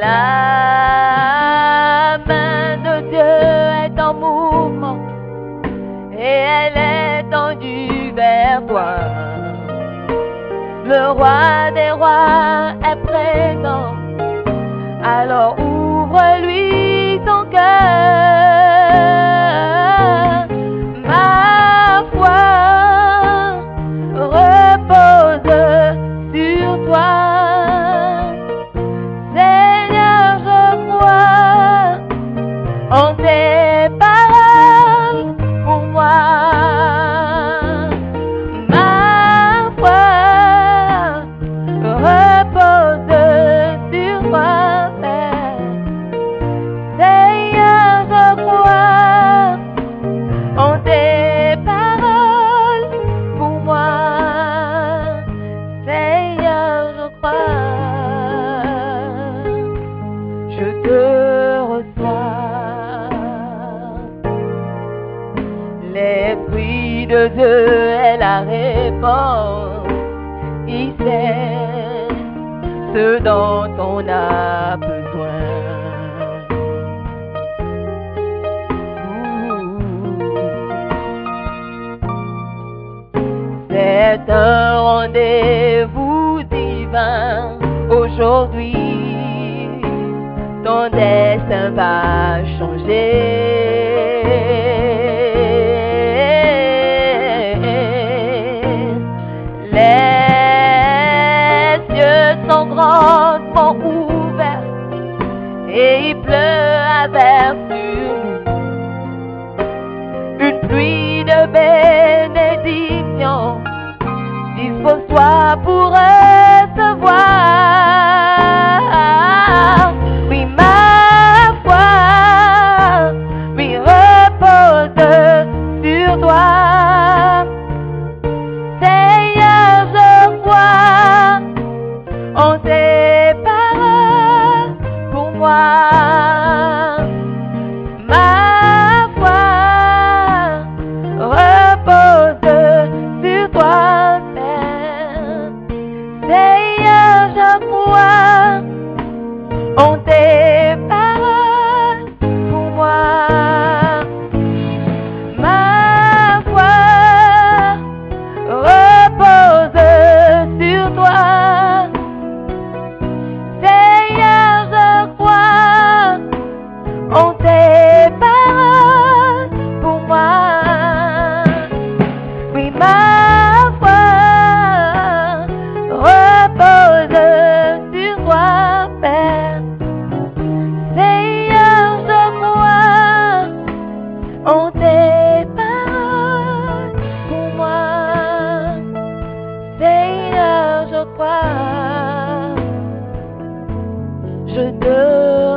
La main de Dieu est en mouvement et elle est tendue vers toi. Le roi des rois est présent, alors ouvre-lui aujourd'hui. Ton destin va changer.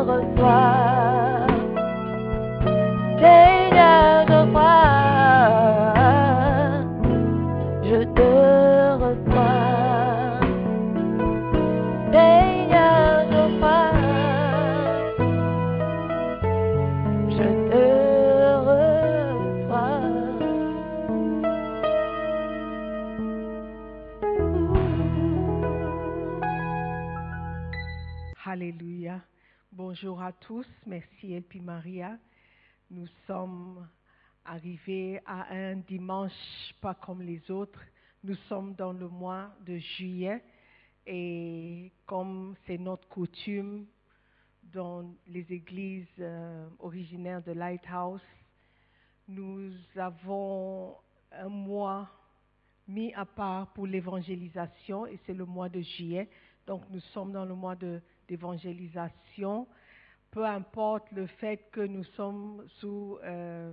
reçois. À tous. Merci Elpi Maria. Nous sommes arrivés à un dimanche pas comme les autres. Nous sommes dans le mois de juillet et comme c'est notre coutume dans les églises euh, originaires de Lighthouse, nous avons un mois mis à part pour l'évangélisation et c'est le mois de juillet. Donc nous sommes dans le mois de- d'évangélisation. Peu importe le fait que nous sommes sous euh,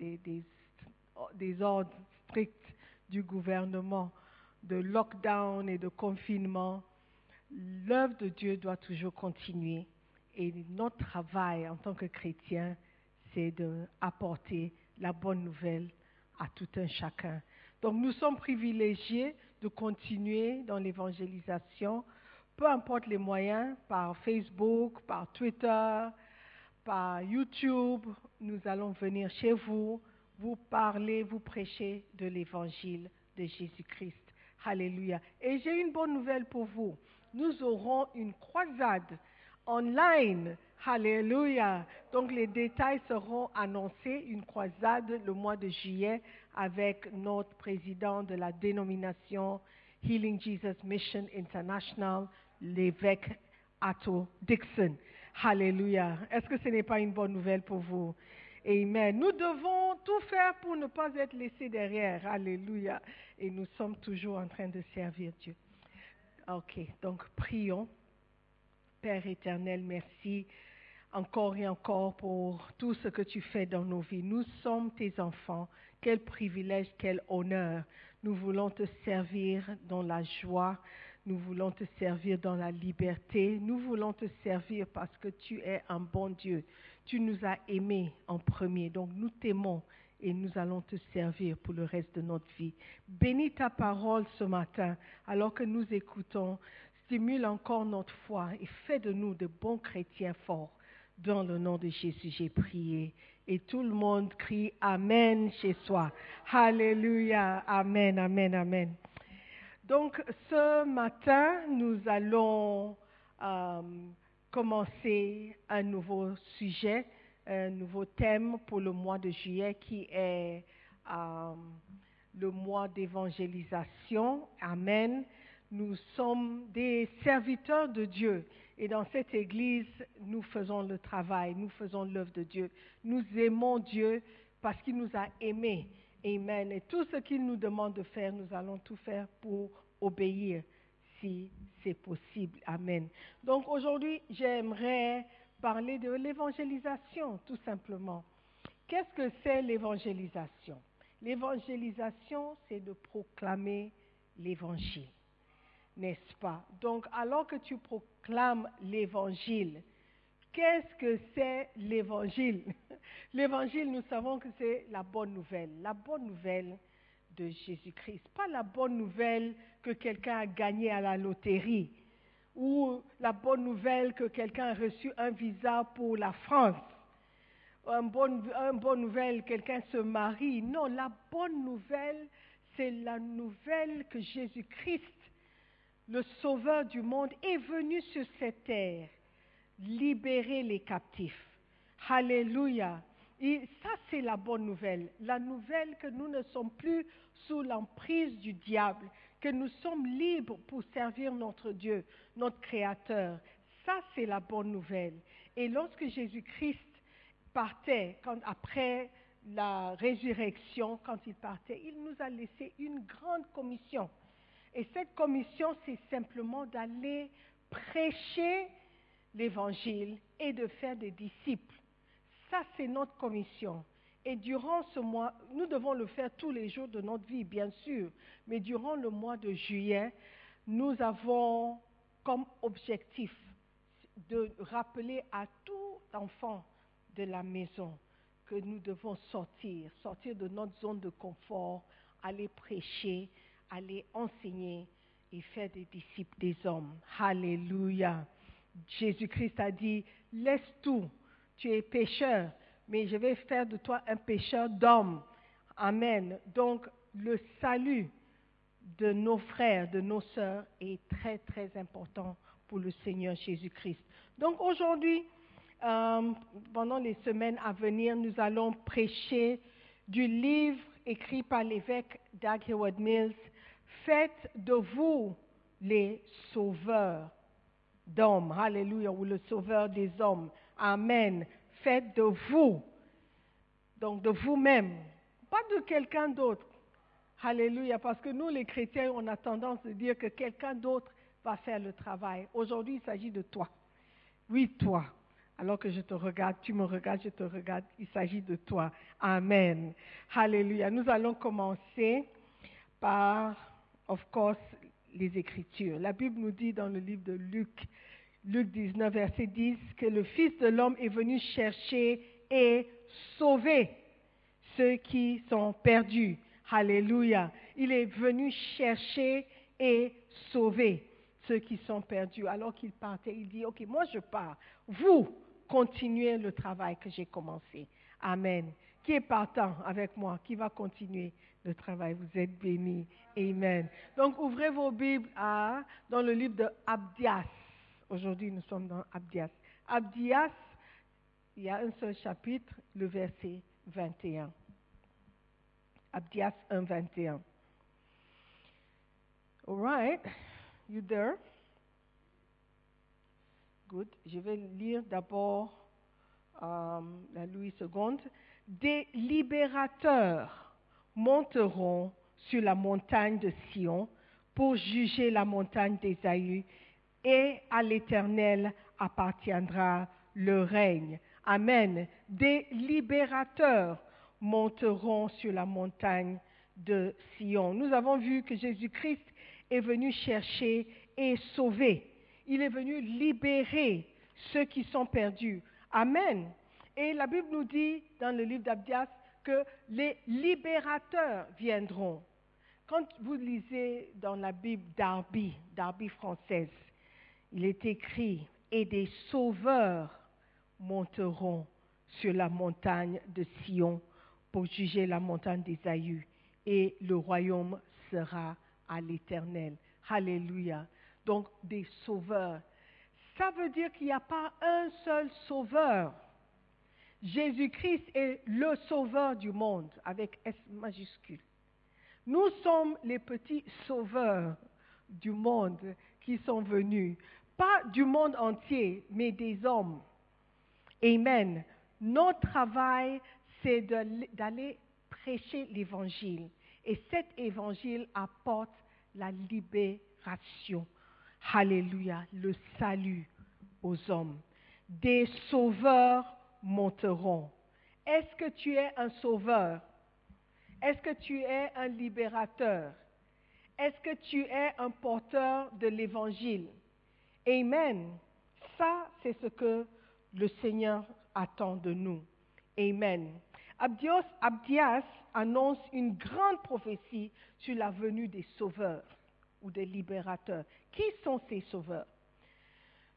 des, ordres stricts du gouvernement de lockdown et de confinement, l'œuvre de Dieu doit toujours continuer. Et notre travail en tant que chrétien, c'est d'apporter la bonne nouvelle à tout un chacun. Donc nous sommes privilégiés de continuer dans l'évangélisation, peu importe les moyens, par Facebook, par Twitter, par YouTube, nous allons venir chez vous, vous parler, vous prêcher de l'évangile de Jésus-Christ. Alléluia. Et j'ai une bonne nouvelle pour vous. Nous aurons une croisade online. Alléluia. Donc les détails seront annoncés, une croisade le mois de juillet avec notre président de la dénomination Healing Jesus Mission International, l'évêque Atto Dixon. Alléluia. Est-ce que ce n'est pas une bonne nouvelle pour vous? Amen. Nous devons tout faire pour ne pas être laissés derrière. Alléluia. Et nous sommes toujours en train de servir Dieu. Ok, donc prions. Père éternel, merci encore et encore pour tout ce que tu fais dans nos vies. Nous sommes tes enfants. Quel privilège, quel honneur. Nous voulons te servir dans la joie. Nous voulons te servir dans la liberté. Nous voulons te servir parce que tu es un bon Dieu. Tu nous as aimés en premier. Donc nous t'aimons et nous allons te servir pour le reste de notre vie. Bénis ta parole ce matin alors que nous écoutons. Stimule encore notre foi et fais de nous de bons chrétiens forts. Dans le nom de Jésus, j'ai prié. Et tout le monde crie Amen chez soi. Alléluia. Amen, Amen, Amen. Donc ce matin, nous allons euh, commencer un nouveau sujet, un nouveau thème pour le mois de juillet qui est euh, le mois d'évangélisation. Amen. Nous sommes des serviteurs de Dieu et dans cette église, nous faisons le travail, nous faisons l'œuvre de Dieu. Nous aimons Dieu parce qu'il nous a aimés. Amen. Et tout ce qu'il nous demande de faire, nous allons tout faire pour obéir si c'est possible. Amen. Donc aujourd'hui, j'aimerais parler de l'évangélisation, tout simplement. Qu'est-ce que c'est l'évangélisation? L'évangélisation, c'est de proclamer l'évangile, n'est-ce pas? Donc, alors que tu proclames l'évangile, qu'est-ce que c'est l'évangile? L'évangile, nous savons que c'est la bonne nouvelle, la bonne nouvelle de Jésus-Christ, pas la bonne nouvelle que quelqu'un a gagné à la loterie ou la bonne nouvelle que quelqu'un a reçu un visa pour la France. Une bonne, bonne nouvelle, quelqu'un se marie. Non, la bonne nouvelle, c'est la nouvelle que Jésus-Christ, le Sauveur du monde, est venu sur cette terre libérer les captifs. Alléluia. Et ça, c'est la bonne nouvelle. La nouvelle que nous ne sommes plus sous l'emprise du diable, que nous sommes libres pour servir notre Dieu, notre Créateur. Ça, c'est la bonne nouvelle. Et lorsque Jésus-Christ partait, quand, après la résurrection, quand il partait, il nous a laissé une grande commission. Et cette commission, c'est simplement d'aller prêcher l'évangile et de faire des disciples. Ça, c'est notre commission. Et durant ce mois, nous devons le faire tous les jours de notre vie, bien sûr, mais durant le mois de juillet, nous avons comme objectif de rappeler à tout enfant de la maison que nous devons sortir, sortir de notre zone de confort, aller prêcher, aller enseigner et faire des disciples des hommes. Alléluia. Jésus-Christ a dit, laisse tout, tu es pécheur, mais je vais faire de toi un pécheur d'hommes. Amen. Donc, le salut de nos frères, de nos sœurs est très, très important pour le Seigneur Jésus-Christ. Donc, aujourd'hui, euh, pendant les semaines à venir, nous allons prêcher du livre écrit par l'évêque Doug Mills, Faites de vous les sauveurs d'hommes. Alléluia, ou le sauveur des hommes. Amen. Faites de vous, donc de vous-même, pas de quelqu'un d'autre. Alléluia, parce que nous les chrétiens, on a tendance à dire que quelqu'un d'autre va faire le travail. Aujourd'hui, il s'agit de toi. Oui, toi. Alors que je te regarde, tu me regardes, je te regarde, il s'agit de toi. Amen. Alléluia. Nous allons commencer par, of course, les Écritures. La Bible nous dit dans le livre de Luc, Luc 19, verset 10, que le Fils de l'homme est venu chercher et sauver ceux qui sont perdus. Alléluia. Il est venu chercher et sauver ceux qui sont perdus. Alors qu'il partait, il dit, OK, moi je pars. Vous, continuez le travail que j'ai commencé. Amen. Qui est partant avec moi? Qui va continuer travail? Vous êtes bénis. Amen. Donc, ouvrez vos Bibles à, dans le livre de Abdias. Aujourd'hui, nous sommes dans Abdias. Abdias, il y a un seul chapitre, le verset 21. Abdias 1, 21. All right. You there? Good. Je vais lire d'abord euh, la Louis II. Des libérateurs monteront sur la montagne de Sion pour juger la montagne d'Ésaü, et à l'Éternel appartiendra le règne. Amen. Des libérateurs monteront sur la montagne de Sion. Nous avons vu que Jésus-Christ est venu chercher et sauver. Il est venu libérer ceux qui sont perdus. Amen. Et la Bible nous dit dans le livre d'Abdias que les libérateurs viendront. Quand vous lisez dans la Bible Darby, Darby française, il est écrit Et des sauveurs monteront sur la montagne de Sion pour juger la montagne d'Ésaü, et le royaume sera à l'éternel. Alléluia. Donc des sauveurs. Ça veut dire qu'il n'y a pas un seul sauveur. Jésus-Christ est le sauveur du monde avec S majuscule. Nous sommes les petits sauveurs du monde qui sont venus, pas du monde entier, mais des hommes. Amen. Notre travail, c'est d'aller prêcher l'évangile. Et cet évangile apporte la libération. Alléluia, le salut aux hommes. Des sauveurs monteront. Est-ce que tu es un sauveur? Est-ce que tu es un libérateur? Est-ce que tu es un porteur de l'évangile? Amen. Ça, c'est ce que le Seigneur attend de nous. Amen. Abdios, Abdias annonce une grande prophétie sur la venue des sauveurs ou des libérateurs. Qui sont ces sauveurs?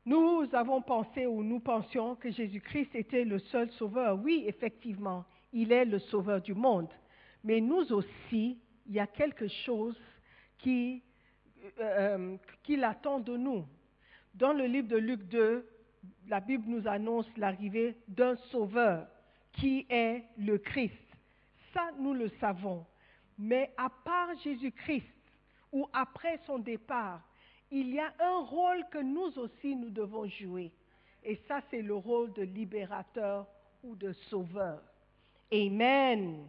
Nous avons pensé ou nous pensions que Jésus-Christ était le seul sauveur. Oui, effectivement, il est le sauveur du monde. Mais nous aussi, il y a quelque chose qui, euh, qui attend de nous. Dans le livre de Luc 2, la Bible nous annonce l'arrivée d'un sauveur qui est le Christ. Ça, nous le savons. Mais à part Jésus-Christ, ou après son départ, il y a un rôle que nous aussi nous devons jouer. Et ça, c'est le rôle de libérateur ou de sauveur. Amen.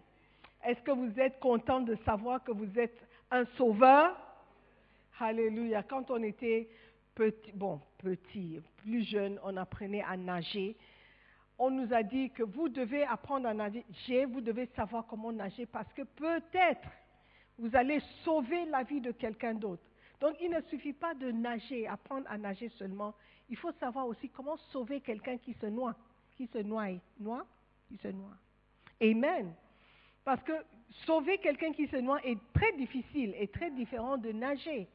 Est-ce que vous êtes content de savoir que vous êtes un sauveur? Alléluia. Quand on était petit, bon, petit, plus jeune, on apprenait à nager. On nous a dit que vous devez apprendre à nager, vous devez savoir comment nager parce que peut-être vous allez sauver la vie de quelqu'un d'autre. Donc il ne suffit pas de nager, apprendre à nager seulement. Il faut savoir aussi comment sauver quelqu'un qui se noie, qui se noie, noie, qui se noie. Amen. Parce que sauver quelqu'un qui se noie est très difficile et très différent de nager.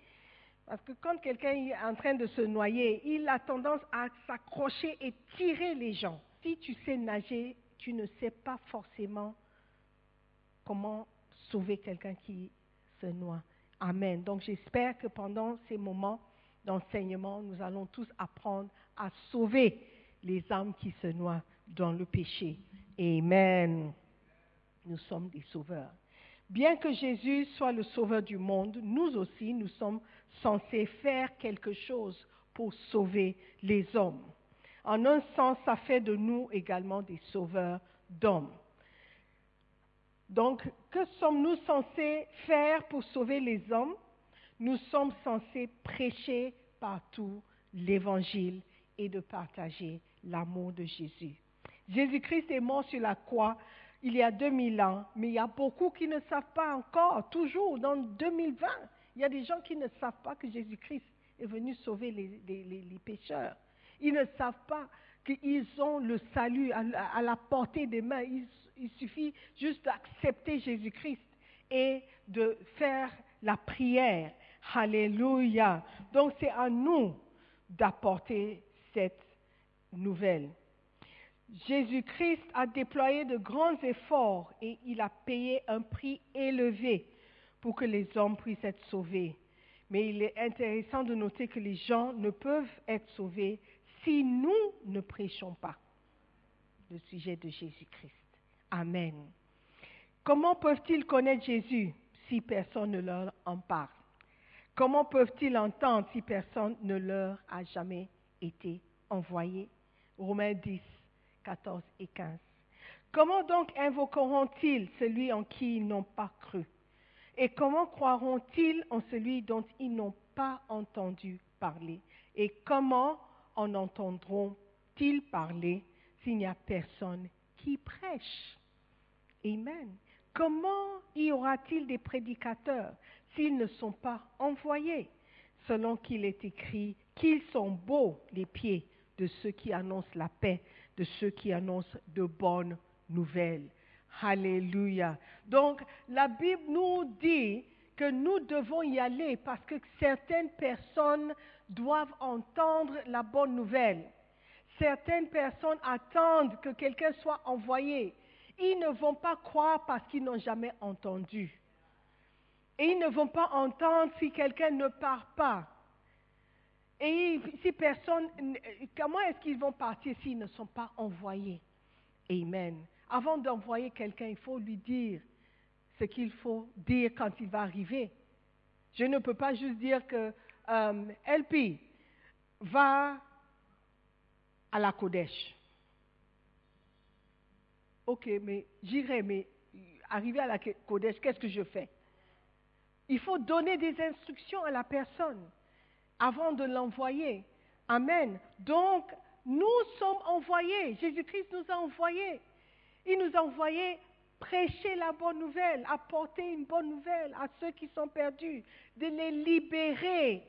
Parce que quand quelqu'un est en train de se noyer, il a tendance à s'accrocher et tirer les gens. Si tu sais nager, tu ne sais pas forcément comment sauver quelqu'un qui se noie. Amen. Donc j'espère que pendant ces moments d'enseignement, nous allons tous apprendre à sauver les âmes qui se noient dans le péché. Amen. Nous sommes des sauveurs. Bien que Jésus soit le sauveur du monde, nous aussi, nous sommes censés faire quelque chose pour sauver les hommes. En un sens, ça fait de nous également des sauveurs d'hommes. Donc, que sommes-nous censés faire pour sauver les hommes? Nous sommes censés prêcher partout l'évangile et de partager l'amour de Jésus. Jésus-Christ est mort sur la croix il y a 2000 ans, mais il y a beaucoup qui ne savent pas encore, toujours dans 2020. Il y a des gens qui ne savent pas que Jésus-Christ est venu sauver les, pécheurs. Ils ne savent pas qu'ils ont le salut à, la portée des mains. Il suffit juste d'accepter Jésus-Christ et de faire la prière. Alléluia. Donc c'est à nous d'apporter cette nouvelle. Jésus-Christ a déployé de grands efforts et il a payé un prix élevé pour que les hommes puissent être sauvés. Mais il est intéressant de noter que les gens ne peuvent être sauvés si nous ne prêchons pas le sujet de Jésus-Christ. Amen. Comment peuvent-ils connaître Jésus si personne ne leur en parle? Comment peuvent-ils entendre si personne ne leur a jamais été envoyé? Romains 10, 14 et 15. Comment donc invoqueront-ils celui en qui ils n'ont pas cru? Et comment croiront-ils en celui dont ils n'ont pas entendu parler? Et comment en entendront-ils parler s'il n'y a personne qui prêche? Amen. Comment y aura-t-il des prédicateurs s'ils ne sont pas envoyés? Selon qu'il est écrit qu'ils sont beaux les pieds de ceux qui annoncent la paix, de ceux qui annoncent de bonnes nouvelles. Alléluia. Donc la Bible nous dit que nous devons y aller parce que certaines personnes doivent entendre la bonne nouvelle. Certaines personnes attendent que quelqu'un soit envoyé. Ils ne vont pas croire parce qu'ils n'ont jamais entendu. Et ils ne vont pas entendre si quelqu'un ne part pas. Et si personne, comment est-ce qu'ils vont partir s'ils ne sont pas envoyés? Amen. Avant d'envoyer quelqu'un, il faut lui dire ce qu'il faut dire quand il va arriver. Je ne peux pas juste dire que euh, LP va à la Kodesh. Ok, mais j'irai, mais arriver à la Kodesh, qu'est-ce que je fais? Il faut donner des instructions à la personne avant de l'envoyer. Amen. Donc, nous sommes envoyés. Jésus-Christ nous a envoyés. Il nous a envoyés prêcher la bonne nouvelle, apporter une bonne nouvelle à ceux qui sont perdus, de les libérer.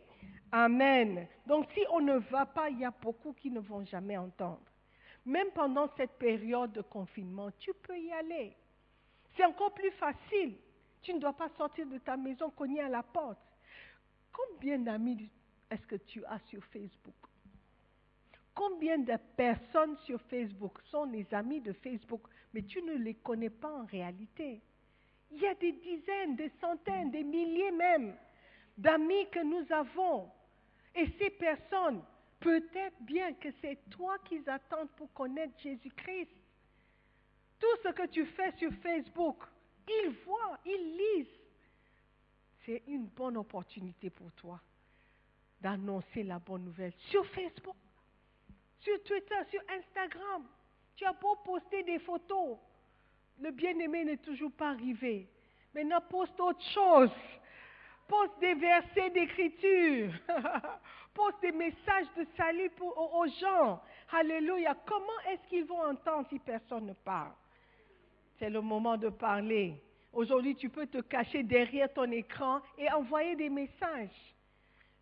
Amen. Donc si on ne va pas, il y a beaucoup qui ne vont jamais entendre. Même pendant cette période de confinement, tu peux y aller. C'est encore plus facile. Tu ne dois pas sortir de ta maison, cogner à la porte. Combien d'amis est-ce que tu as sur Facebook? Combien de personnes sur Facebook sont les amis de Facebook, mais tu ne les connais pas en réalité? Il y a des dizaines, des centaines, des milliers même d'amis que nous avons. Et ces personnes, peut-être bien que c'est toi qu'ils attendent pour connaître Jésus-Christ. Tout ce que tu fais sur Facebook, ils voient, ils lisent. C'est une bonne opportunité pour toi d'annoncer la bonne nouvelle sur Facebook, sur Twitter, sur Instagram. Tu as beau poster des photos, le bien-aimé n'est toujours pas arrivé. Maintenant, poste autre chose. Poste des versets d'écriture. poste des messages de salut pour, aux gens. Alléluia. Comment est-ce qu'ils vont entendre si personne ne parle? C'est le moment de parler. Aujourd'hui, tu peux te cacher derrière ton écran et envoyer des messages.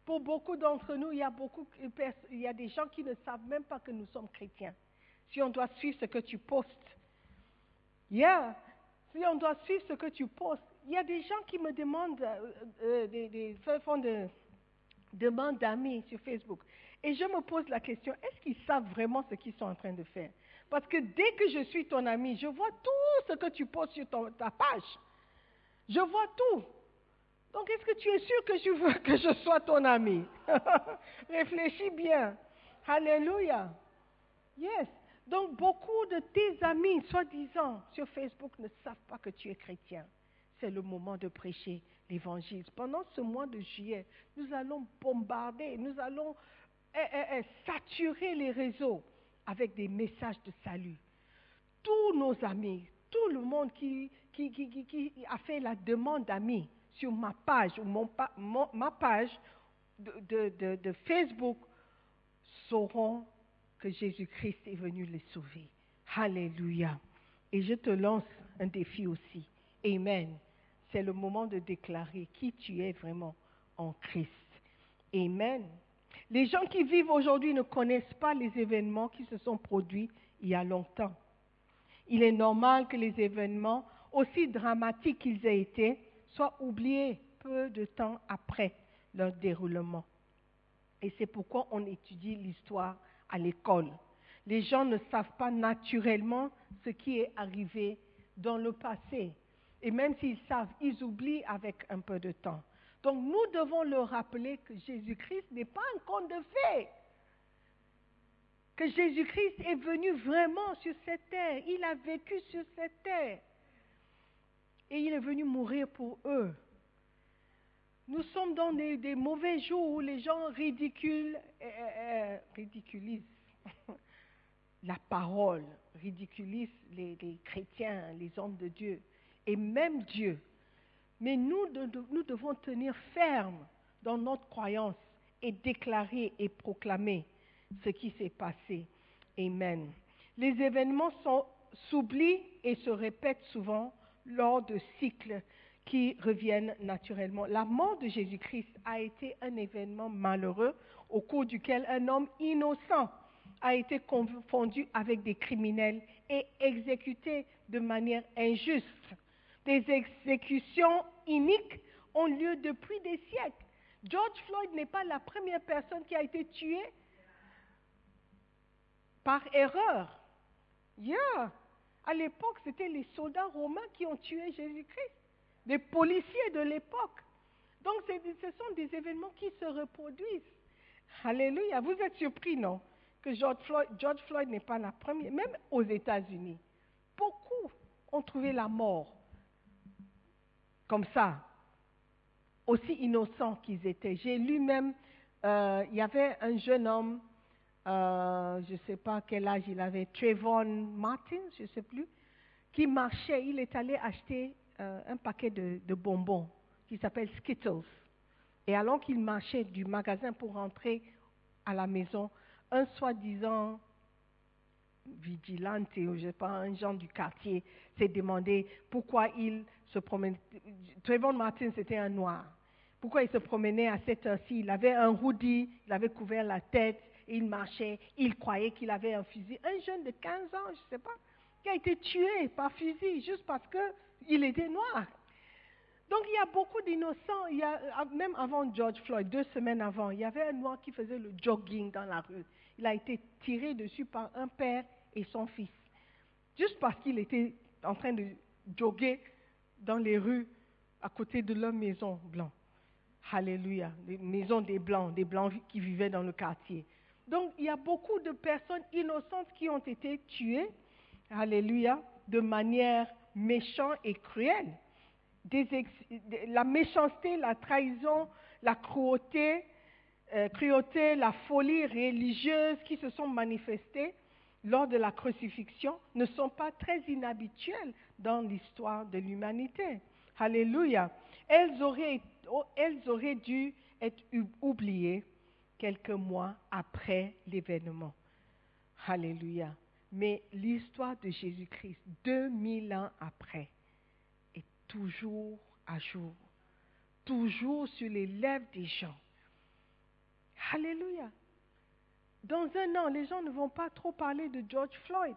Pour beaucoup d'entre nous, il y, a beaucoup, il y a des gens qui ne savent même pas que nous sommes chrétiens. Si on doit suivre ce que tu postes. Yeah. Si on doit suivre ce que tu postes. Il y a des gens qui me demandent, euh, euh, des, font de, demandes d'amis sur Facebook. Et je me pose la question, est-ce qu'ils savent vraiment ce qu'ils sont en train de faire? Parce que dès que je suis ton ami, je vois tout ce que tu postes sur ta page. Je vois tout. Donc, est-ce que tu es sûr que je veux que je sois ton ami? Réfléchis bien. Alléluia. Yes. Donc beaucoup de tes amis, soi-disant, sur Facebook ne savent pas que tu es chrétien. C'est le moment de prêcher l'évangile. Pendant ce mois de juillet, nous allons bombarder, nous allons eh, eh, eh, saturer les réseaux avec des messages de salut. Tous nos amis, tout le monde qui, a fait la demande d'amis sur ma page ou mon ma page de- de Facebook sauront que Jésus-Christ est venu les sauver. Alléluia. Et je te lance un défi aussi. Amen. C'est le moment de déclarer qui tu es vraiment en Christ. Amen. Les gens qui vivent aujourd'hui ne connaissent pas les événements qui se sont produits il y a longtemps. Il est normal que les événements, aussi dramatiques qu'ils aient été, soient oubliés peu de temps après leur déroulement. Et c'est pourquoi on étudie l'histoire à l'école. Les gens ne savent pas naturellement ce qui est arrivé dans le passé. Et même s'ils savent, ils oublient avec un peu de temps. Donc nous devons leur rappeler que Jésus-Christ n'est pas un conte de fées. Que Jésus-Christ est venu vraiment sur cette terre. Il a vécu sur cette terre. Et il est venu mourir pour eux. Nous sommes dans des, mauvais jours où les gens ridiculent, euh, euh, ridiculisent la parole, ridiculisent les chrétiens, les hommes de Dieu, et même Dieu. Mais nous, de- de- nous devons tenir ferme dans notre croyance et déclarer et proclamer ce qui s'est passé. Amen. Les événements s'oublient et se répètent souvent lors de cycles qui reviennent naturellement. La mort de Jésus-Christ a été un événement malheureux au cours duquel un homme innocent a été confondu avec des criminels et exécuté de manière injuste. Des exécutions iniques ont lieu depuis des siècles. George Floyd n'est pas la première personne qui a été tuée par erreur. Yeah. À l'époque, c'était les soldats romains qui ont tué Jésus-Christ, les policiers de l'époque. Donc, ce sont des événements qui se reproduisent. Alléluia. Vous êtes surpris, non Que George Floyd n'est pas la première, même aux États-Unis. Beaucoup ont trouvé la mort comme ça, aussi innocents qu'ils étaient. J'ai lu même, euh, il y avait un jeune homme, euh, je ne sais pas quel âge il avait, Trayvon Martin, je ne sais plus, qui marchait, il est allé acheter euh, un paquet de, bonbons qui s'appelle Skittles. Et alors qu'il marchait du magasin pour rentrer à la maison, un soi-disant vigilante, ou je sais pas, un genre du quartier, s'est demandé pourquoi il se. Trayvon Martin, c'était un noir. Pourquoi il se promenait à cette heure-ci? Il avait un hoodie, il avait couvert la tête, il marchait, il croyait qu'il avait un fusil. Un jeune de 15 ans, je ne sais pas, qui a été tué par fusil juste parce qu'il était noir. Donc il y a beaucoup d'innocents. Il y a, euh, même avant George Floyd, deux semaines avant, il y avait un noir qui faisait le jogging dans la rue. Il a été tiré dessus par un père et son fils. Juste parce qu'il était en train de jogger dans les rues à côté de leur maison blanc. Alléluia. Les maisons des blancs, des blancs qui vivaient dans le quartier. Donc il y a beaucoup de personnes innocentes qui ont été tuées. Alléluia. De manière méchante et cruelle la méchanceté, la trahison, la euh, cruauté, la folie religieuse qui se sont manifestées lors de la crucifixion ne sont pas très inhabituelles dans l'histoire de l'humanité. Alléluia. Elles auraient, oh, elles auraient dû être oubliées quelques mois après l'événement. Alléluia. Mais l'histoire de Jésus-Christ, 2000 ans après, est toujours à jour, toujours sur les lèvres des gens. Alléluia. Dans un an, les gens ne vont pas trop parler de George Floyd.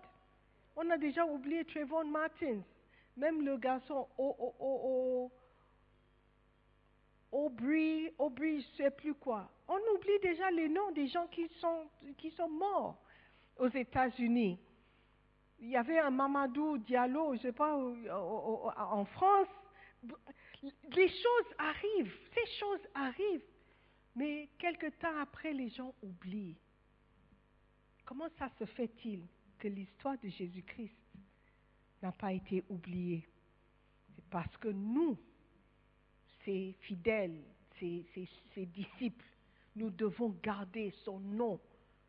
On a déjà oublié Trayvon Martin, même le garçon au, au, au, au- Aubrey, Aubrey, je ne sais plus quoi. On oublie déjà les noms des gens qui sont, qui sont morts aux États-Unis. Il y avait un Mamadou Diallo, je ne sais pas, en France. Les choses arrivent, ces choses arrivent. Mais quelque temps après, les gens oublient. comment ça se fait-il? Que l'histoire de Jésus-Christ n'a pas été oubliée C'est parce que nous, ses fidèles, ses, ses- ses disciples, nous devons garder son nom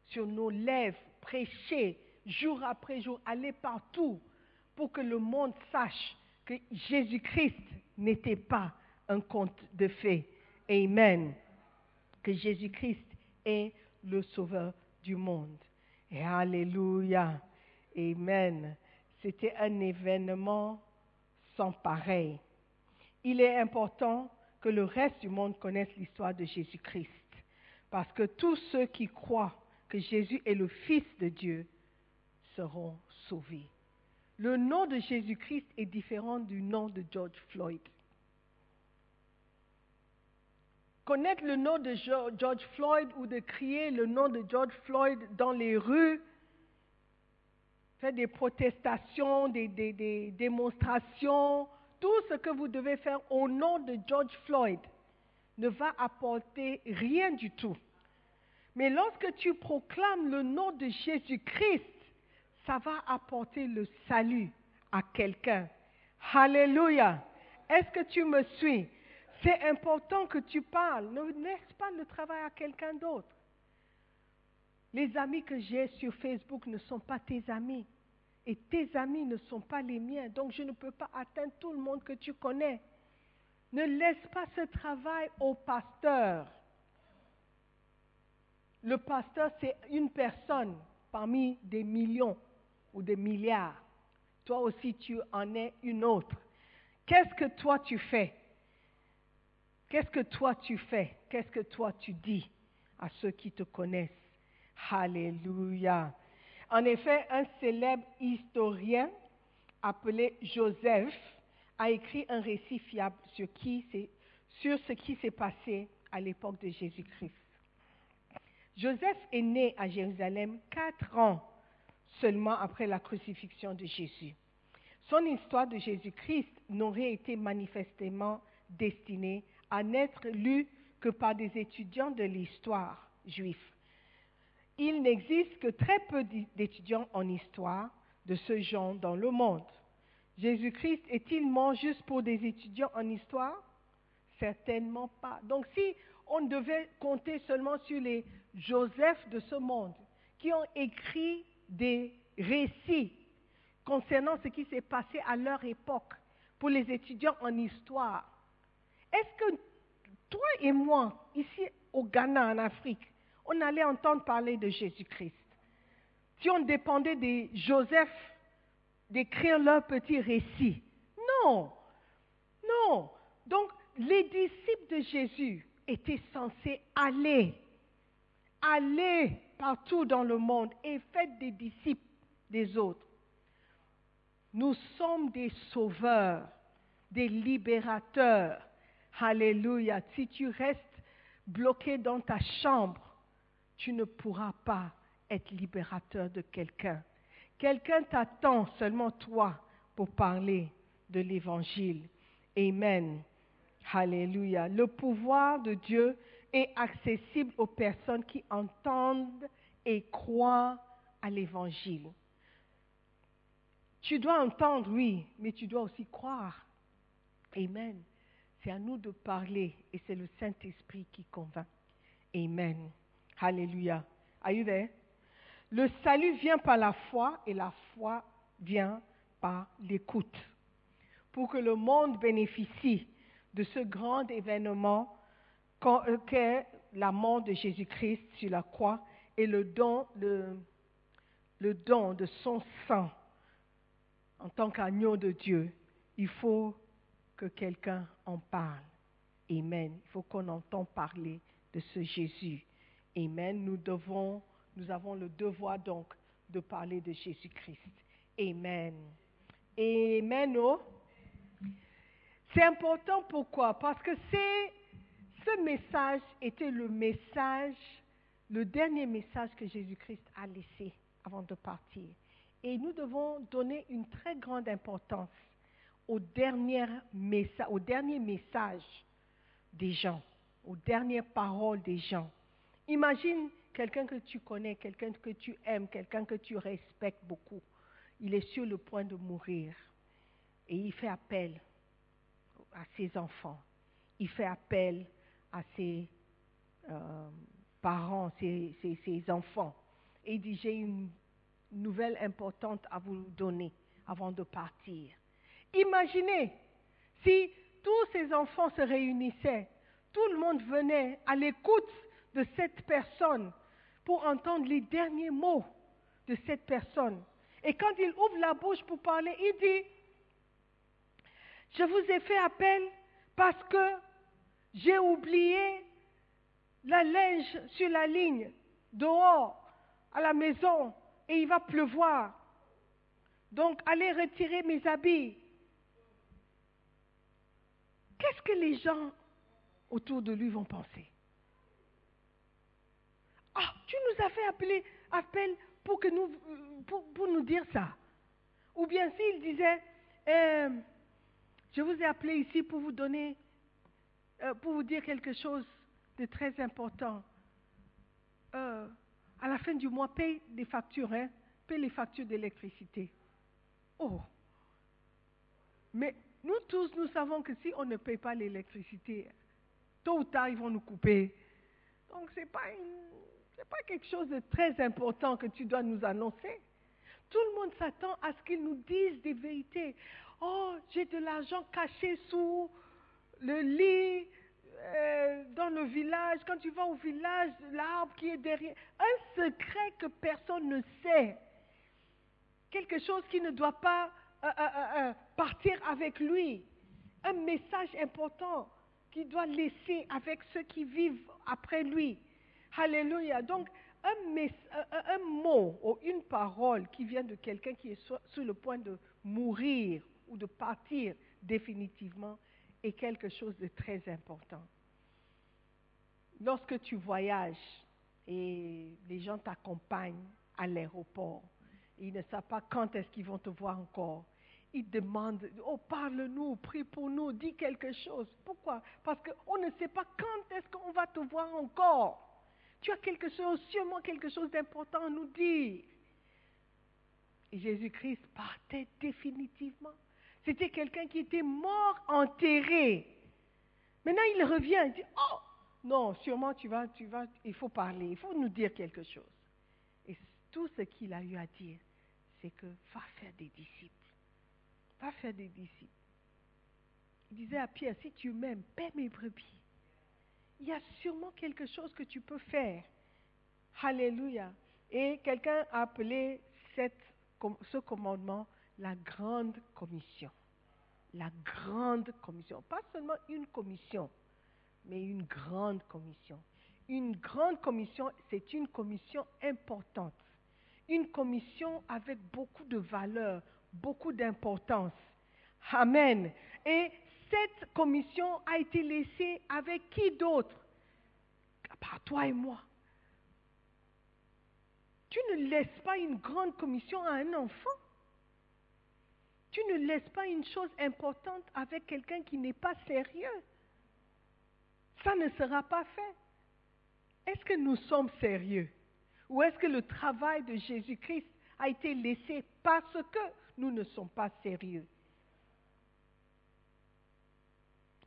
sur nos lèvres, prêcher jour après jour, aller partout pour que le monde sache que Jésus-Christ n'était pas un conte de fées. Amen. Que Jésus-Christ est le sauveur du monde. Alléluia. Amen. C'était un événement sans pareil. Il est important que le reste du monde connaisse l'histoire de Jésus-Christ. Parce que tous ceux qui croient que Jésus est le Fils de Dieu seront sauvés. Le nom de Jésus-Christ est différent du nom de George Floyd. Connaître le nom de George Floyd ou de crier le nom de George Floyd dans les rues, faire des protestations, des démonstrations, tout ce que vous devez faire au nom de George Floyd ne va apporter rien du tout. Mais lorsque tu proclames le nom de Jésus-Christ, ça va apporter le salut à quelqu'un. Alléluia. Est-ce que tu me suis? C'est important que tu parles. Ne laisse pas le travail à quelqu'un d'autre. Les amis que j'ai sur Facebook ne sont pas tes amis. Et tes amis ne sont pas les miens. Donc je ne peux pas atteindre tout le monde que tu connais. Ne laisse pas ce travail au pasteur. Le pasteur, c'est une personne parmi des millions ou des milliards. Toi aussi, tu en es une autre. Qu'est-ce que toi tu fais? Qu'est-ce que toi tu fais? Qu'est-ce que toi tu dis à ceux qui te connaissent? Alléluia. En effet, un célèbre historien appelé Joseph a écrit un récit fiable sur, ce qui s'est passé à l'époque de Jésus-Christ. Joseph est né à Jérusalem quatre ans seulement après la crucifixion de Jésus. Son histoire de Jésus-Christ n'aurait été manifestement destinée à n'être lue que par des étudiants de l'histoire juifs. Il n'existe que très peu d'é- d'étudiants en histoire de ce genre dans le monde. Jésus-Christ est-il mort juste pour des étudiants en histoire? Certainement pas. Donc si on devait compter seulement sur les Joseph de ce monde qui ont écrit des récits concernant ce qui s'est passé à leur époque pour les étudiants en histoire, est-ce que toi et moi, ici au Ghana, en Afrique, on allait entendre parler de Jésus-Christ? Si on dépendait des Joseph d'écrire leurs petits récits Non, non. Donc, les disciples de Jésus étaient censés aller, aller partout dans le monde et faire des disciples des autres. Nous sommes des sauveurs, des libérateurs. Alléluia. Si tu restes bloqué dans ta chambre, tu ne pourras pas être libérateur de quelqu'un. Quelqu'un t'attend, seulement toi, pour parler de l'évangile. Amen. Alléluia. Le pouvoir de Dieu est accessible aux personnes qui entendent et croient à l'évangile. Tu dois entendre, oui, mais tu dois aussi croire. Amen. C'est à nous de parler et c'est le Saint-Esprit qui convainc. Amen. Alléluia. Are you there? Le salut vient par la foi et la foi vient par l'écoute. Pour que le monde bénéficie de ce grand événement euh, qu'est la mort de Jésus-Christ sur la croix et le don, le don de son sang en tant qu'agneau de Dieu, il faut que quelqu'un en parle. Amen. Il faut qu'on entende parler de ce Jésus. Amen. Nous devons, nous avons le devoir donc de parler de Jésus-Christ. Amen. Amen. oh. C'est important pourquoi? Parce que c'est ce message était le message, le dernier message que Jésus-Christ a laissé avant de partir. Et nous devons donner une très grande importance au dernier, message des gens, aux dernières paroles des gens. Imagine quelqu'un que tu connais, quelqu'un que tu aimes, quelqu'un que tu respectes beaucoup, il est sur le point de mourir. Et il fait appel à ses enfants. Il fait appel à ses euh, parents, ses enfants. Et il dit, j'ai une nouvelle importante à vous donner avant de partir. Imaginez si tous ces enfants se réunissaient, tout le monde venait à l'écoute de cette personne pour entendre les derniers mots de cette personne. Et quand il ouvre la bouche pour parler, il dit, je vous ai fait appel parce que j'ai oublié la linge sur la ligne, dehors, à la maison, et il va pleuvoir. Donc, allez retirer mes habits. Qu'est-ce que les gens autour de lui vont penser? Ah, tu nous as fait appeler, appel pour, que nous, pour, pour nous dire ça. Ou bien s'il disait, euh, je vous ai appelé ici pour vous donner, euh, pour vous dire quelque chose de très important. Euh, à la fin du mois, paye des factures, hein, paye les factures d'électricité. Oh, mais nous tous, nous savons que si on ne paye pas l'électricité, tôt ou tard, ils vont nous couper. Donc, ce n'est pas, pas quelque chose de très important que tu dois nous annoncer. Tout le monde s'attend à ce qu'ils nous disent des vérités. Oh, j'ai de l'argent caché sous le lit, euh, dans le village. Quand tu vas au village, l'arbre qui est derrière. Un secret que personne ne sait. Quelque chose qui ne doit pas euh, euh, euh, partir avec lui. Un message important qu'il doit laisser avec ceux qui vivent après lui. Alléluia. Donc, un, mot ou une parole qui vient de quelqu'un qui est sur le point de mourir ou de partir définitivement est quelque chose de très important. Lorsque tu voyages et les gens t'accompagnent à l'aéroport, ils ne savent pas quand est-ce qu'ils vont te voir encore. Ils demandent, oh parle-nous, prie pour nous, dis quelque chose. Pourquoi? Parce qu'on ne sait pas quand est-ce qu'on va te voir encore. Tu as quelque chose, sûrement quelque chose d'important à nous dire. Jésus-Christ partait définitivement. C'était quelqu'un qui était mort, enterré. Maintenant, il revient, il dit, oh, non, sûrement tu vas, tu vas, il faut parler, il faut nous dire quelque chose. Et tout ce qu'il a eu à dire, c'est que va faire des disciples. Va faire des disciples. Il disait à Pierre, si tu m'aimes, paie mes brebis. Il y a sûrement quelque chose que tu peux faire. Alléluia. Et quelqu'un a appelé ce commandement la grande commission. La grande commission. Pas seulement une commission, mais une grande commission. Une grande commission, c'est une commission importante. Une commission avec beaucoup de valeur, beaucoup d'importance. Amen. Et cette commission a été laissée avec qui d'autre? Par toi et moi. Tu ne laisses pas une grande commission à un enfant. Tu ne laisses pas une chose importante avec quelqu'un qui n'est pas sérieux. Ça ne sera pas fait. Est-ce que nous sommes sérieux? Ou est-ce que le travail de Jésus-Christ a été laissé parce que nous ne sommes pas sérieux?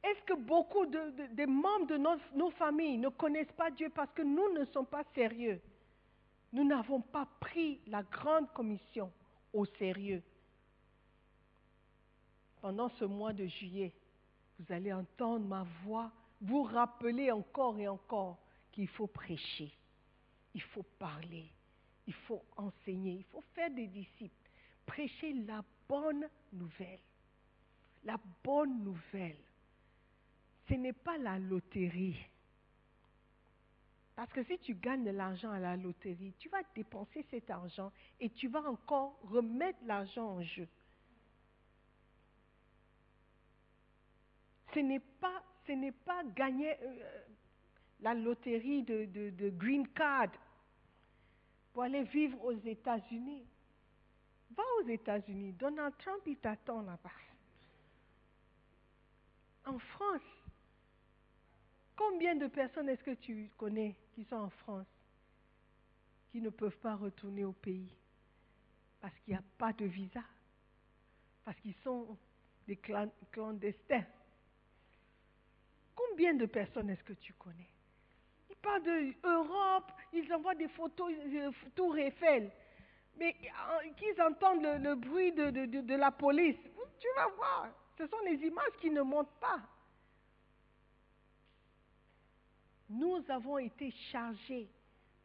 Est-ce que beaucoup de, de- des membres de nos familles ne connaissent pas Dieu parce que nous ne sommes pas sérieux? Nous n'avons pas pris la grande commission au sérieux. Pendant ce mois de juillet, vous allez entendre ma voix vous rappeler encore et encore qu'il faut prêcher, il faut parler, il faut enseigner, il faut faire des disciples, prêcher la bonne nouvelle. La bonne nouvelle, ce n'est pas la loterie. Parce que si tu gagnes de l'argent à la loterie, tu vas dépenser cet argent et tu vas encore remettre l'argent en jeu. Ce n'est pas, gagner euh, la loterie de green card pour aller vivre aux États-Unis. Va aux États-Unis. Donald Trump, il t'attend là-bas. En France, combien de personnes est-ce que tu connais qui sont en France qui ne peuvent pas retourner au pays parce qu'il n'y a pas de visa, parce qu'ils sont des clandestins? Combien de personnes est-ce que tu connais? Parlent d'Europe, ils envoient des photos de Tour Eiffel, mais euh, qu'ils entendent le, bruit de, de la police. Tu vas voir, ce sont les images qui ne montent pas. Nous avons été chargés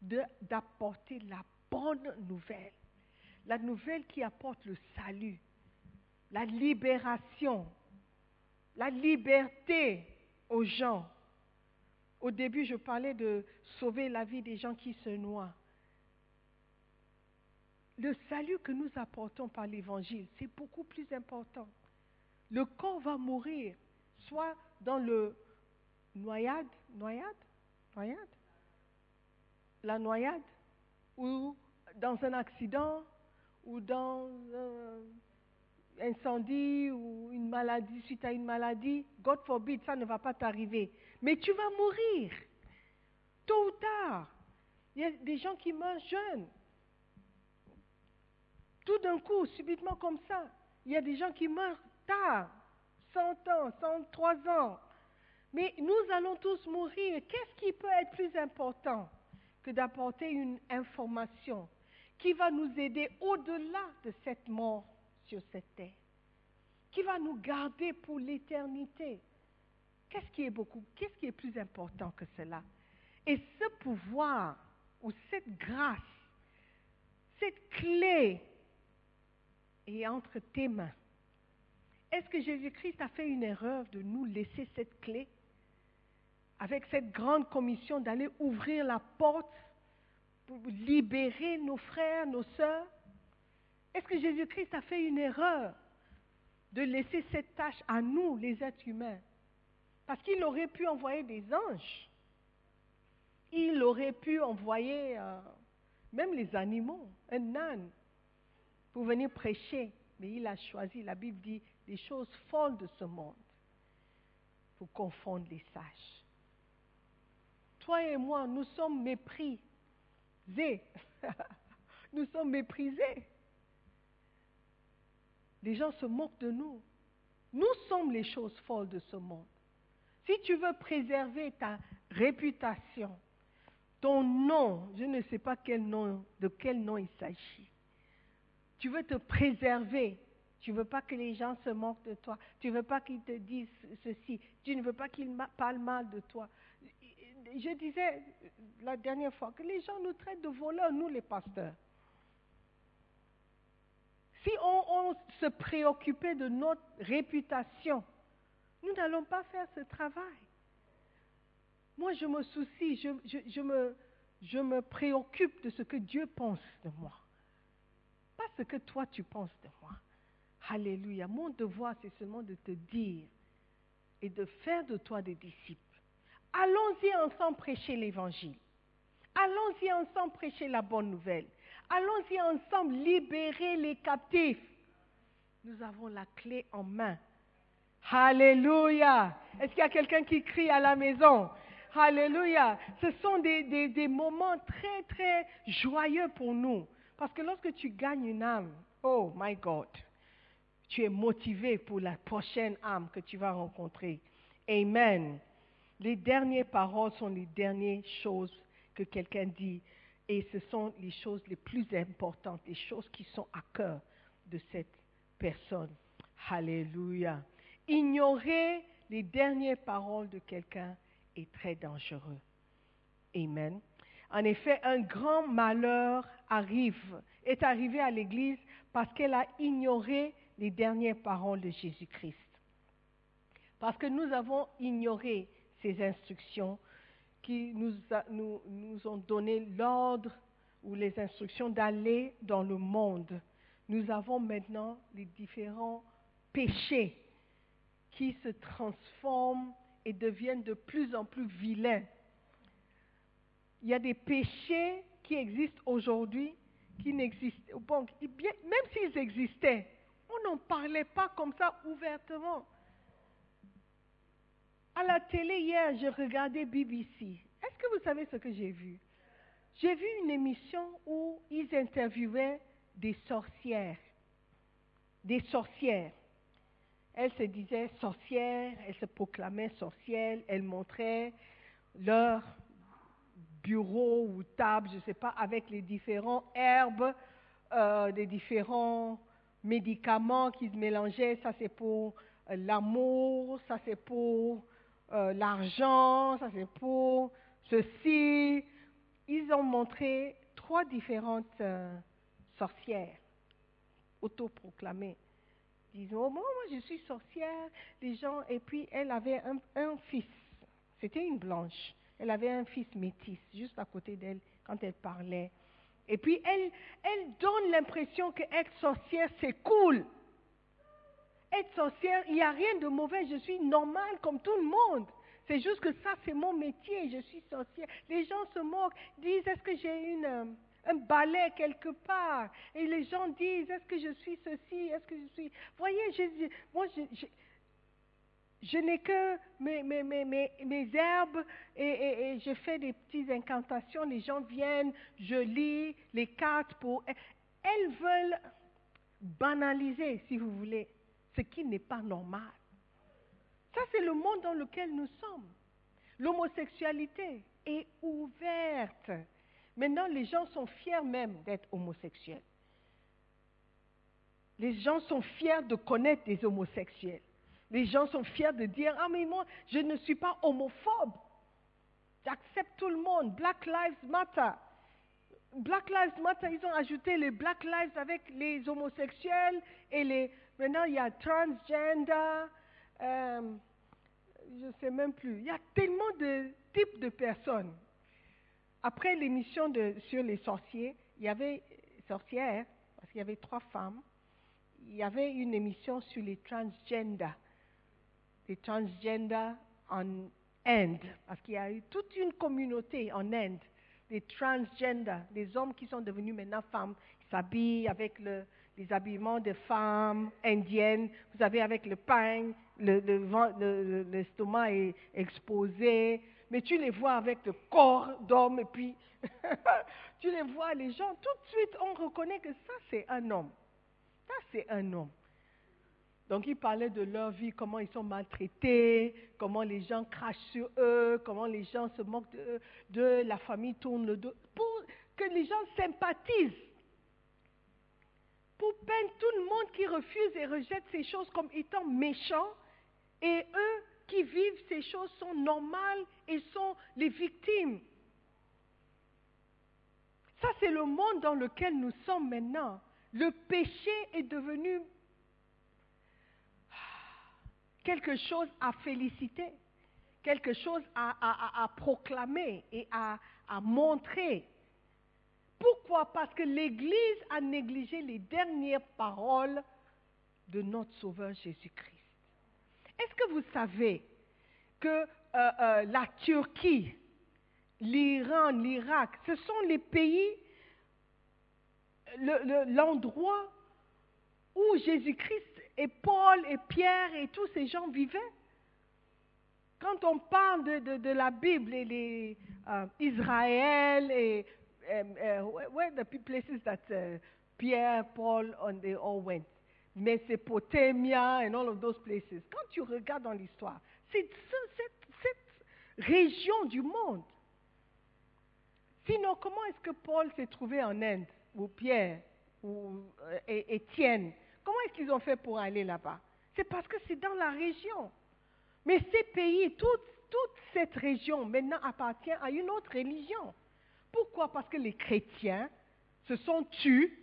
d'apporter la bonne nouvelle, la nouvelle qui apporte le salut, la libération, la liberté aux gens. Au début, je parlais de sauver la vie des gens qui se noient. Le salut que nous apportons par l'Évangile, c'est beaucoup plus important. Le corps va mourir, soit dans le noyade, noyade, noyade, la noyade, ou dans un accident, ou dans un incendie, ou une maladie, suite à une maladie. God forbid, ça ne va pas t'arriver. Mais tu vas mourir, tôt ou tard. Il y a des gens qui meurent jeunes. Tout d'un coup, subitement comme ça. Il y a des gens qui meurent tard, 100 ans, 103 ans. Mais nous allons tous mourir. Qu'est-ce qui peut être plus important que d'apporter une information qui va nous aider au-delà de cette mort? Sur cette terre, qui va nous garder pour l'éternité. Qu'est-ce qui est beaucoup, qu'est-ce qui est plus important que cela? Et ce pouvoir ou cette grâce, cette clé est entre tes mains. Est-ce que Jésus-Christ a fait une erreur de nous laisser cette clé? Avec cette grande commission d'aller ouvrir la porte pour libérer nos frères, nos sœurs? Est-ce que Jésus-Christ a fait une erreur de laisser cette tâche à nous, les êtres humains? Parce qu'il aurait pu envoyer des anges. Il aurait pu envoyer euh, même les animaux, un âne, pour venir prêcher. Mais il a choisi, la Bible dit, des choses folles de ce monde pour confondre les sages toi et moi, nous sommes méprisés. nous sommes méprisés. Les gens se moquent de nous. Nous sommes les choses folles de ce monde. Si tu veux préserver ta réputation, ton nom, je ne sais pas quel nom, de quel nom il s'agit. Tu veux te préserver. Tu ne veux pas que les gens se moquent de toi. Tu ne veux pas qu'ils te disent ceci. Tu ne veux pas qu'ils parlent mal de toi je disais la dernière fois que les gens nous traitent de voleurs, nous les pasteurs. Si on, se préoccupait de notre réputation, nous n'allons pas faire ce travail. Moi, je me soucie, je, me, je me préoccupe de ce que Dieu pense de moi. Pas ce que toi tu penses de moi. Alléluia. Mon devoir, c'est seulement de te dire et de faire de toi des disciples. Allons-y ensemble prêcher l'évangile. Allons-y ensemble prêcher la bonne nouvelle. Allons-y ensemble libérer les captifs. Nous avons la clé en main. Alléluia. Est-ce qu'il y a quelqu'un qui crie à la maison? Alléluia. Ce sont des, des, moments très, très joyeux pour nous. Parce que lorsque tu gagnes une âme, oh my God, tu es motivé pour la prochaine âme que tu vas rencontrer. Amen. Les dernières paroles sont les dernières choses que quelqu'un dit et ce sont les choses les plus importantes, les choses qui sont à cœur de cette personne. Alléluia. Ignorer les dernières paroles de quelqu'un est très dangereux. Amen. En effet, un grand malheur arrive, est arrivé à l'Église parce qu'elle a ignoré les dernières paroles de Jésus-Christ. Parce que nous avons ignoré ces instructions qui nous, ont donné l'ordre ou les instructions d'aller dans le monde. Nous avons maintenant les différents péchés qui se transforment et deviennent de plus en plus vilains. Il y a des péchés qui existent aujourd'hui qui n'existent. Même s'ils existaient, on n'en parlait pas comme ça ouvertement. À la télé hier, je regardais BBC. Est-ce que vous savez ce que j'ai vu? J'ai vu une émission où ils interviewaient des sorcières. Des sorcières. Elles se disaient sorcières, elles se proclamaient sorcières, elles montraient leur bureau ou table, je ne sais pas, avec les différentes herbes, euh, les différents médicaments qu'ils mélangeaient. Ça c'est pour euh, l'amour, ça c'est pour euh, l'argent, ça c'est pour ceci. Ils ont montré trois différentes euh, sorcières autoproclamées. Disons, oh, moi, je suis sorcière, les gens, et puis elle avait un, un fils, c'était une blanche, elle avait un fils métis juste à côté d'elle quand elle parlait. Et puis elle, elle donne l'impression qu'être sorcière c'est cool. Être sorcière, il n'y a rien de mauvais, je suis normale comme tout le monde. C'est juste que ça, c'est mon métier, je suis sorcière. Les gens se moquent, disent, est-ce que j'ai une, euh, un balai quelque part? Et les gens disent, est-ce que je suis ceci? Est-ce que je suis... Voyez, moi, je, n'ai que mes, mes, mes, mes, herbes et, et, et, je fais des petites incantations. Les gens viennent, je lis les cartes pour... Elles veulent banaliser, si vous voulez, ce qui n'est pas normal. Ça, c'est le monde dans lequel nous sommes. L'homosexualité est ouverte. Maintenant, les gens sont fiers même d'être homosexuels. Les gens sont fiers de connaître des homosexuels. Les gens sont fiers de dire, ah mais moi, je ne suis pas homophobe. J'accepte tout le monde. Black Lives Matter. Black Lives Matter, ils ont ajouté les Black Lives avec les homosexuels et les... Maintenant, il y a transgender, euh, je ne sais même plus. Il y a tellement de types de personnes. Après l'émission sur les sorciers, il y avait sorcières, parce qu'il y avait trois femmes. Il y avait une émission sur les transgenders. Les transgenders en Inde, parce qu'il y a toute une communauté en Inde, des transgenders, des hommes qui sont devenus maintenant femmes, s'habillent avec le, les habillements de femmes indiennes. Vous savez, avec le pain, l'estomac le, le, est exposé, mais tu les vois avec le corps d'homme, et puis tu les vois, les gens, tout de suite, on reconnaît que ça, c'est un homme. Ça, c'est un homme. Donc, il parlait de leur vie, comment ils sont maltraités, comment les gens crachent sur eux, comment les gens se moquent de, de la famille tourne le dos, pour que les gens sympathisent. Pour peindre tout le monde qui refuse et rejette ces choses comme étant méchants, et eux qui vivent ces choses sont normales et sont les victimes. Ça, c'est le monde dans lequel nous sommes maintenant. Le péché est devenu quelque chose à féliciter, quelque chose à, proclamer et à, montrer. Pourquoi? Parce que l'Église a négligé les dernières paroles de notre Sauveur Jésus-Christ. Est-ce que vous savez que euh, euh, la Turquie, l'Iran, l'Irak, ce sont les pays, l'endroit le, où Jésus-Christ et Paul et Pierre et tous ces gens vivaient Quand on parle de, la Bible et les, uh, Israël et where the places that uh, Pierre, Paul, and they all went, Mesopotamia and all of those places. Quand tu regardes dans l'histoire, c'est cette, cette région du monde. Sinon, comment est-ce que Paul s'est trouvé en Inde, ou Pierre, ou euh, Étienne? Comment est-ce qu'ils ont fait pour aller là-bas? C'est parce que c'est dans la région. Mais ces pays, toute, cette région maintenant appartient à une autre religion. Pourquoi? Parce que les chrétiens se sont tus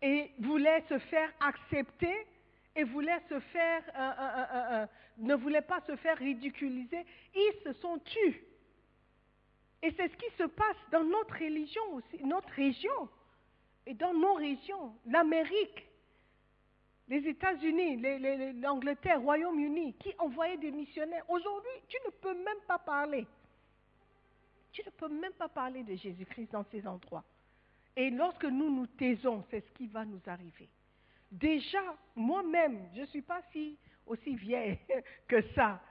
et voulaient se faire accepter et voulaient se faire, euh, euh, euh, ne voulaient pas se faire ridiculiser. Ils se sont tus. Et c'est ce qui se passe dans notre religion aussi, notre région et dans nos régions, l'Amérique les États-Unis, l'Angleterre, le Royaume-Uni, qui envoyaient des missionnaires. Aujourd'hui, tu ne peux même pas parler. Tu ne peux même pas parler de Jésus-Christ dans ces endroits. Et lorsque nous nous taisons, c'est ce qui va nous arriver. Déjà, moi-même, je ne suis pas si, aussi vieille que ça.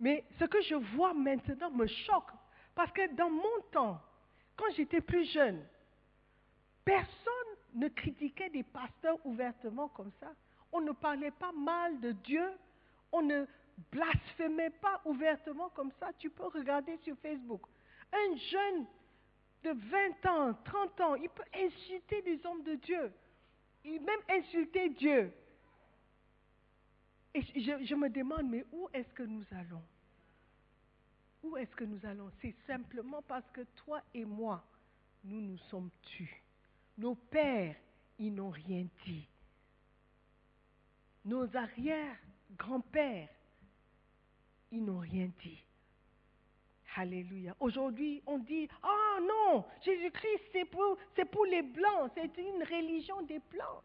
Mais ce que je vois maintenant me choque. Parce que dans mon temps, quand j'étais plus jeune, personne ne critiquait des pasteurs ouvertement comme ça. On ne parlait pas mal de Dieu. On ne blasphémait pas ouvertement comme ça. Tu peux regarder sur Facebook. Un jeune de 20 ans, 30 ans, il peut insulter des hommes de Dieu. Il même insulter Dieu. Et je, je me demande, mais où est-ce que nous allons? Où est-ce que nous allons? C'est simplement parce que toi et moi, nous nous sommes tus. Nos pères, ils n'ont rien dit. Nos arrière-grands-pères, ils n'ont rien dit. Alléluia. Aujourd'hui, on dit, ah non, Jésus-Christ, c'est pour, c'est pour les Blancs, c'est une religion des Blancs.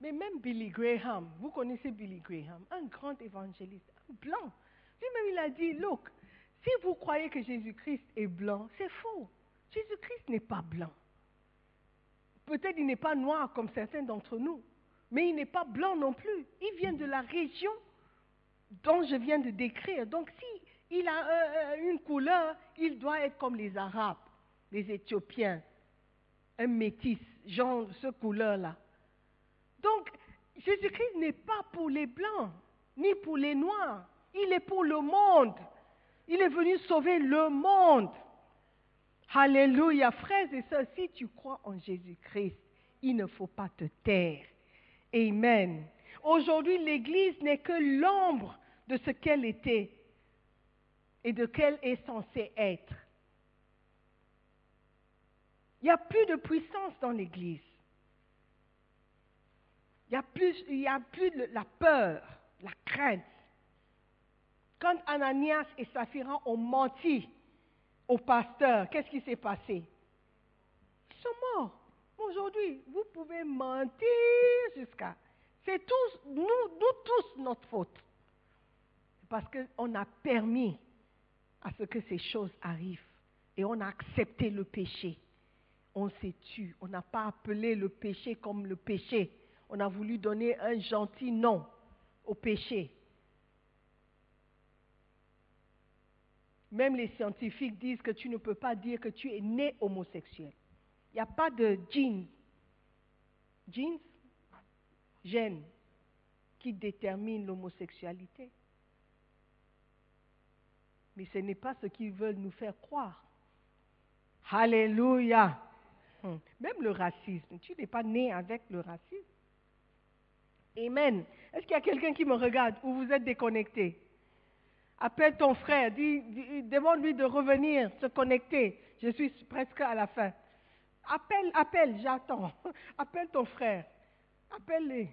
Mais même Billy Graham, vous connaissez Billy Graham, un grand évangéliste, un blanc. Lui-même, il a dit, look, si vous croyez que Jésus-Christ est blanc, c'est faux. Jésus-Christ n'est pas blanc. Peut-être il n'est pas noir comme certains d'entre nous, mais il n'est pas blanc non plus. Il vient de la région dont je viens de décrire. Donc si il a euh, euh, une couleur, il doit être comme les Arabes, les Éthiopiens, un métis, genre ce couleur-là. Donc Jésus-Christ n'est pas pour les blancs, ni pour les noirs. Il est pour le monde. Il est venu sauver le monde. Alléluia, frères et sœurs, si tu crois en Jésus-Christ, il ne faut pas te taire. Amen. Aujourd'hui, l'Église n'est que l'ombre de ce qu'elle était et de qu'elle est censée être. Il n'y a plus de puissance dans l'Église. Il n'y a plus, a plus de la peur, la crainte. Quand Ananias et Saphira ont menti au pasteur, qu'est-ce qui s'est passé? Ils sont morts. Aujourd'hui, vous pouvez mentir jusqu'à... C'est tous, nous, nous tous, notre faute. Parce qu'on a permis à ce que ces choses arrivent. Et on a accepté le péché. On s'est tué. On n'a pas appelé le péché comme le péché. On a voulu donner un gentil nom au péché. Même les scientifiques disent que tu ne peux pas dire que tu es né homosexuel. Il n'y a pas de jeans. Jeans Gène qui détermine l'homosexualité. Mais ce n'est pas ce qu'ils veulent nous faire croire. Alléluia. Hum. Même le racisme. Tu n'es pas né avec le racisme. Amen. Est-ce qu'il y a quelqu'un qui me regarde ou vous êtes déconnecté? Appelle ton frère, demande-lui de revenir, se connecter. Je suis presque à la fin. Appelle, appelle, j'attends. Appelle ton frère. Appelle-les.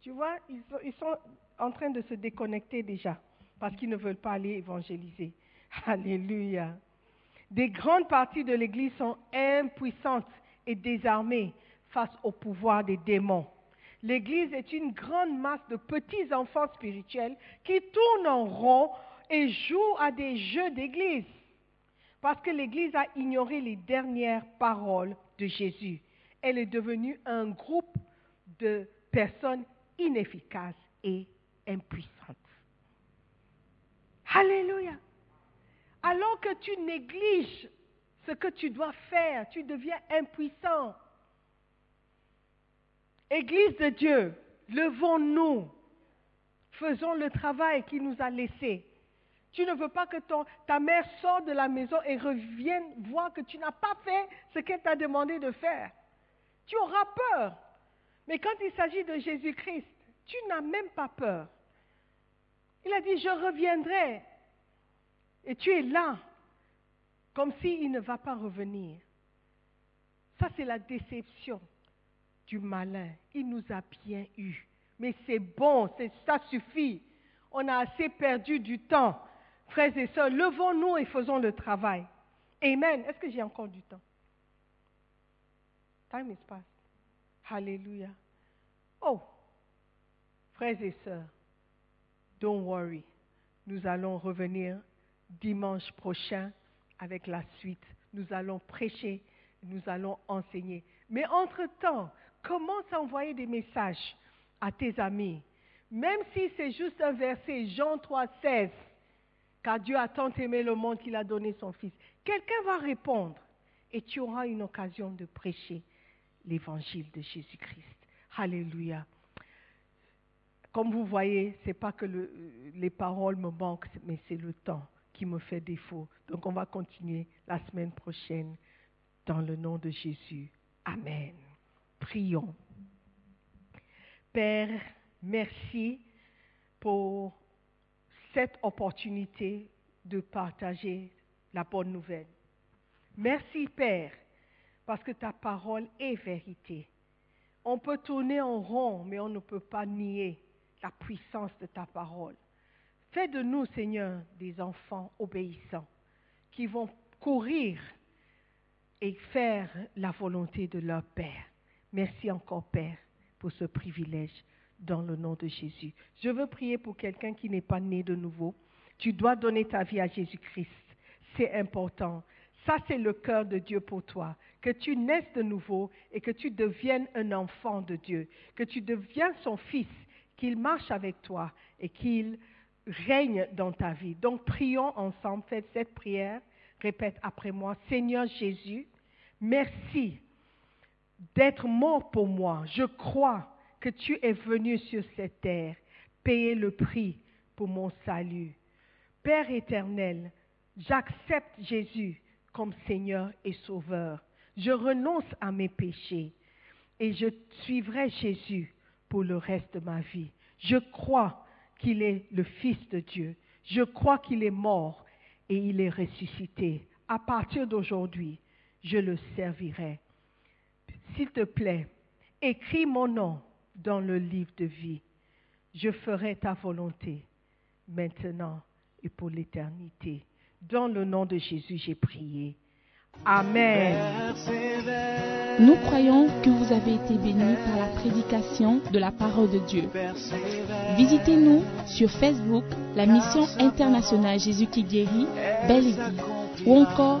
Tu vois, ils sont, ils sont en train de se déconnecter déjà parce qu'ils ne veulent pas aller évangéliser. Alléluia. Des grandes parties de l'Église sont impuissantes et désarmées face au pouvoir des démons. L'Église est une grande masse de petits enfants spirituels qui tournent en rond et jouent à des jeux d'Église. Parce que l'Église a ignoré les dernières paroles de Jésus. Elle est devenue un groupe de personnes inefficaces et impuissantes. Alléluia. Alors que tu négliges ce que tu dois faire, tu deviens impuissant. Église de Dieu, levons-nous, faisons le travail qu'il nous a laissé. Tu ne veux pas que ta mère sorte de la maison et revienne voir que tu n'as pas fait ce qu'elle t'a demandé de faire. Tu auras peur. Mais quand il s'agit de Jésus-Christ, tu n'as même pas peur. Il a dit, je reviendrai. Et tu es là, comme s'il ne va pas revenir. Ça, c'est la déception du malin. Il nous a bien eu. Mais c'est bon, ça suffit. On a assez perdu du temps. Frères et sœurs, levons-nous et faisons le travail. Amen. Est-ce que j'ai encore du temps? Time is past. Alléluia. Oh, frères et sœurs, don't worry. Nous allons revenir dimanche prochain avec la suite. Nous allons prêcher, nous allons enseigner. Mais entre-temps, commence à envoyer des messages à tes amis. Même si c'est juste un verset, Jean 3, 16. car Dieu a tant aimé le monde qu'il a donné son Fils. Quelqu'un va répondre et tu auras une occasion de prêcher l'évangile de Jésus-Christ. Alléluia. Comme vous voyez, ce n'est pas que le, les paroles me manquent, mais c'est le temps qui me fait défaut. Donc on va continuer la semaine prochaine dans le nom de Jésus. Amen. Prions. Père, merci pour cette opportunité de partager la bonne nouvelle. Merci Père, parce que ta parole est vérité. On peut tourner en rond, mais on ne peut pas nier la puissance de ta parole. Fais de nous, Seigneur, des enfants obéissants qui vont courir et faire la volonté de leur Père. Merci encore, Père, pour ce privilège dans le nom de Jésus. Je veux prier pour quelqu'un qui n'est pas né de nouveau. Tu dois donner ta vie à Jésus-Christ. C'est important. Ça, c'est le cœur de Dieu pour toi. Que tu naisses de nouveau et que tu deviennes un enfant de Dieu. Que tu deviens son fils, qu'il marche avec toi et qu'il règne dans ta vie. Donc, prions ensemble. Faites cette prière. Répète après moi. Seigneur Jésus, merci d'être mort pour moi. Je crois que tu es venu sur cette terre payer le prix pour mon salut. Père éternel, j'accepte Jésus comme Seigneur et Sauveur. Je renonce à mes péchés et je suivrai Jésus pour le reste de ma vie. Je crois qu'il est le Fils de Dieu. Je crois qu'il est mort et il est ressuscité. À partir d'aujourd'hui, je le servirai. S'il te plaît, écris mon nom dans le livre de vie. Je ferai ta volonté maintenant et pour l'éternité. Dans le nom de Jésus, j'ai prié. Amen. Nous croyons que vous avez été bénis par la prédication de la parole de Dieu. Visitez-nous sur Facebook, la mission internationale Jésus qui guérit, Belle Église, ou encore